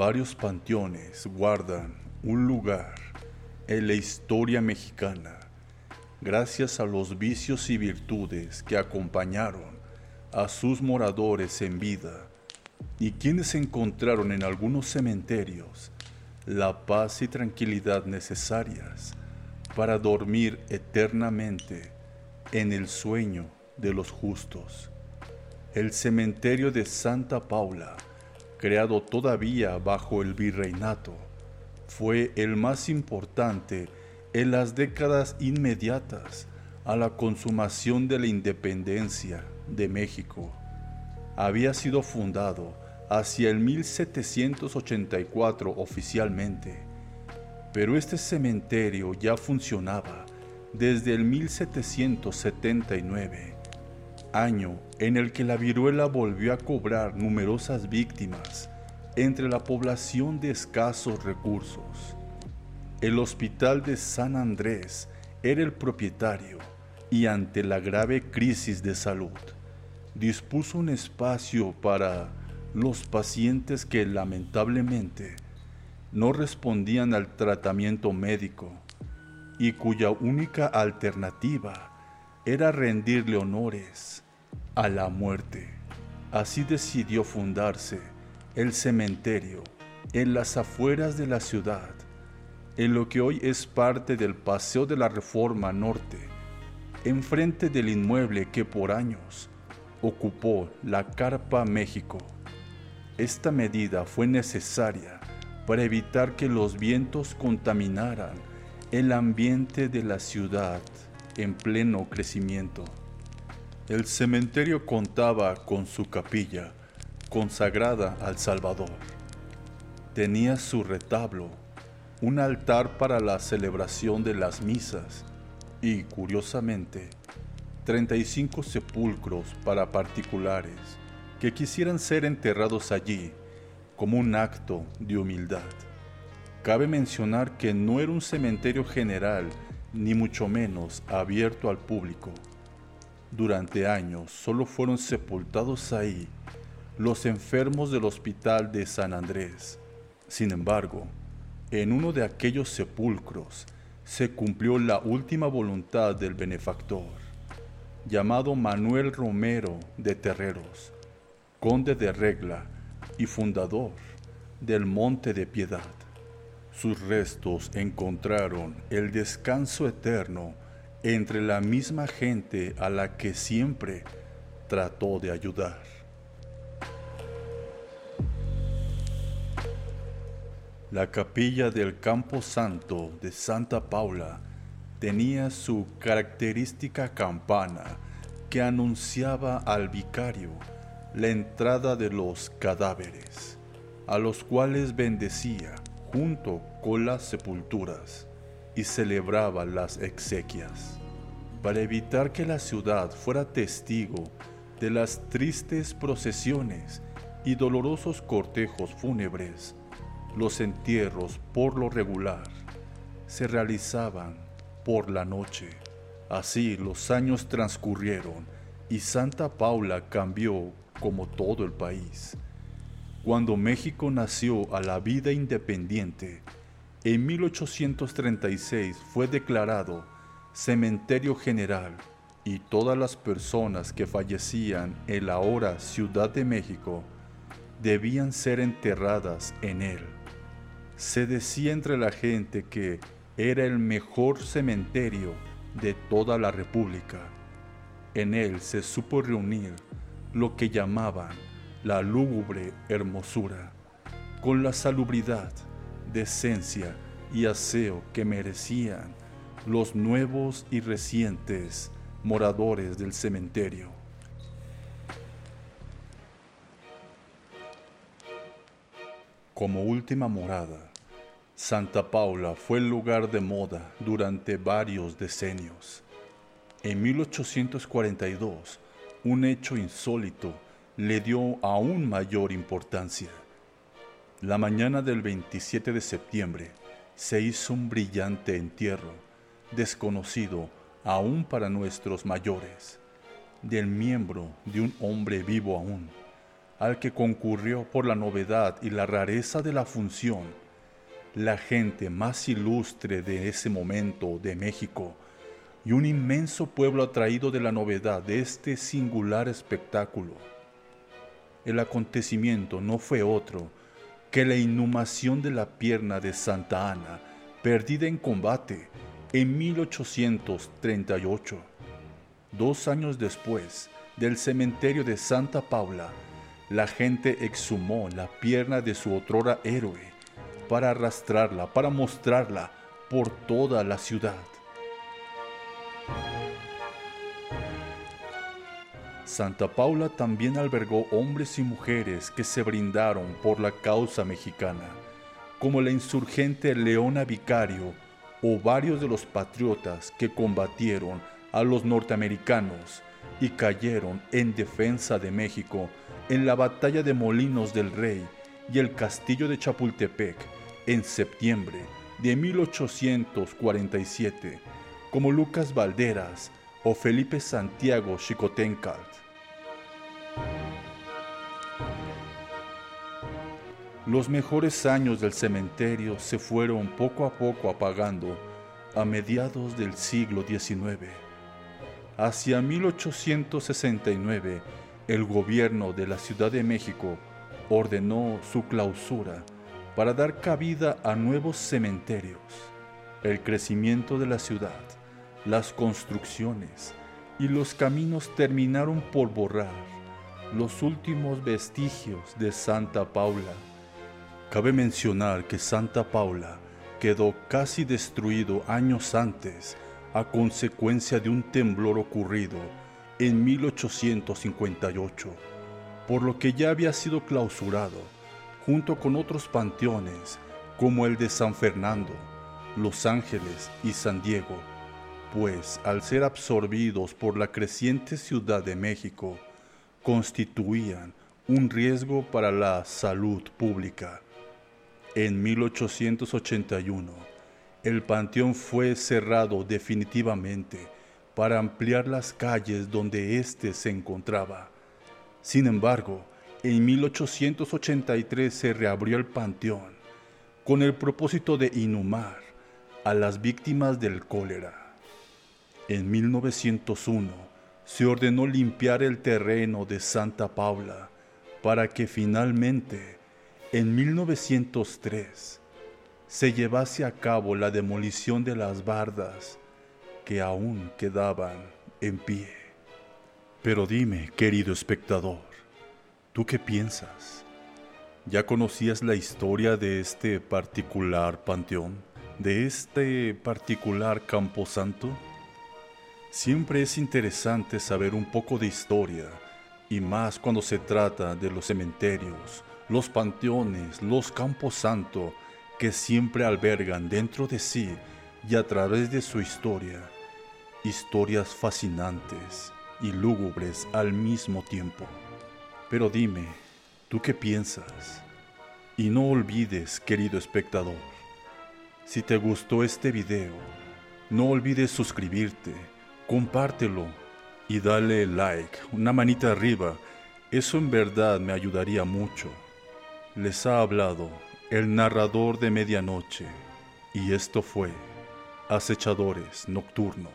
Varios panteones guardan un lugar en la historia mexicana gracias a los vicios y virtudes que acompañaron a sus moradores en vida y quienes encontraron en algunos cementerios la paz y tranquilidad necesarias para dormir eternamente en el sueño de los justos. El cementerio de Santa Paula, creado todavía bajo el virreinato, fue el más importante en las décadas inmediatas a la consumación de la independencia de México. Había sido fundado hacia el 1784 oficialmente, pero este cementerio ya funcionaba desde el 1779, año en el que la viruela volvió a cobrar numerosas víctimas entre la población de escasos recursos. El hospital de San Andrés era el propietario y ante la grave crisis de salud, dispuso un espacio para los pacientes que lamentablemente no respondían al tratamiento médico y cuya única alternativa era rendirle honores a la muerte. Así decidió fundarse el cementerio en las afueras de la ciudad, en lo que hoy es parte del Paseo de la Reforma Norte, enfrente del inmueble que por años ocupó la Carpa México. Esta medida fue necesaria para evitar que los vientos contaminaran el ambiente de la ciudad en pleno crecimiento. El cementerio contaba con su capilla consagrada al Salvador. Tenía su retablo, un altar para la celebración de las misas y, curiosamente, 35 sepulcros para particulares que quisieran ser enterrados allí como un acto de humildad. Cabe mencionar que no era un cementerio general, ni mucho menos abierto al público. Durante años solo fueron sepultados ahí los enfermos del hospital de San Andrés. Sin embargo, en uno de aquellos sepulcros se cumplió la última voluntad del benefactor, llamado Manuel Romero de Terreros, conde de Regla y fundador del Monte de Piedad. Sus restos encontraron el descanso eterno entre la misma gente a la que siempre trató de ayudar. La capilla del Campo Santo de Santa Paula tenía su característica campana que anunciaba al vicario la entrada de los cadáveres, a los cuales bendecía junto con las sepulturas y celebraba las exequias, para evitar que la ciudad fuera testigo de las tristes procesiones y dolorosos cortejos fúnebres. Los entierros, por lo regular, se realizaban por la noche. Así los años transcurrieron y Santa Paula cambió como todo el país. Cuando México nació a la vida independiente, en 1836 fue declarado cementerio general y todas las personas que fallecían en la ahora Ciudad de México debían ser enterradas en él. Se decía entre la gente que era el mejor cementerio de toda la República. En él se supo reunir lo que llamaban la lúgubre hermosura, con la salubridad, decencia y aseo que merecían los nuevos y recientes moradores del cementerio. Como última morada, Santa Paula fue el lugar de moda durante varios decenios. En 1842, un hecho insólito le dio aún mayor importancia. La mañana del 27 de septiembre se hizo un brillante entierro, desconocido aún para nuestros mayores, del miembro de un hombre vivo aún, al que concurrió por la novedad y la rareza de la función, la gente más ilustre de ese momento de México y un inmenso pueblo atraído de la novedad de este singular espectáculo. El acontecimiento no fue otro que la inhumación de la pierna de Santa Ana, perdida en combate en 1838. Dos años después, del cementerio de Santa Paula, la gente exhumó la pierna de su otrora héroe para arrastrarla, para mostrarla por toda la ciudad. Santa Paula también albergó hombres y mujeres que se brindaron por la causa mexicana, como la insurgente Leona Vicario o varios de los patriotas que combatieron a los norteamericanos y cayeron en defensa de México en la batalla de Molinos del Rey y el castillo de Chapultepec en septiembre de 1847, como Lucas Valderas o Felipe Santiago Chicotencalt. Los mejores años del cementerio se fueron poco a poco apagando a mediados del siglo XIX. Hacia 1869, el gobierno de la Ciudad de México ordenó su clausura para dar cabida a nuevos cementerios. El crecimiento de la ciudad, las construcciones y los caminos terminaron por borrar los últimos vestigios de Santa Paula. Cabe mencionar que Santa Paula quedó casi destruido años antes a consecuencia de un temblor ocurrido en 1858, por lo que ya había sido clausurado junto con otros panteones como el de San Fernando, Los Ángeles y San Diego, pues al ser absorbidos por la creciente Ciudad de México, constituían un riesgo para la salud pública. En 1881, el panteón fue cerrado definitivamente para ampliar las calles donde éste se encontraba. Sin embargo, en 1883 se reabrió el panteón con el propósito de inhumar a las víctimas del cólera. En 1901 se ordenó limpiar el terreno de Santa Paula para que finalmente, en 1903, se llevase a cabo la demolición de las bardas que aún quedaban en pie. Pero dime, querido espectador, ¿Tú qué piensas? ¿Ya conocías la historia de este particular panteón? ¿De este particular camposanto? Siempre es interesante saber un poco de historia, y más cuando se trata de los cementerios, los panteones, los camposanto, que siempre albergan dentro de sí y a través de su historia, historias fascinantes y lúgubres al mismo tiempo. Pero dime, ¿tú qué piensas? Y no olvides, querido espectador, si te gustó este video, no olvides suscribirte, compártelo y dale like, una manita arriba. Eso en verdad me ayudaría mucho. Les ha hablado el narrador de medianoche y esto fue Acechadores Nocturnos.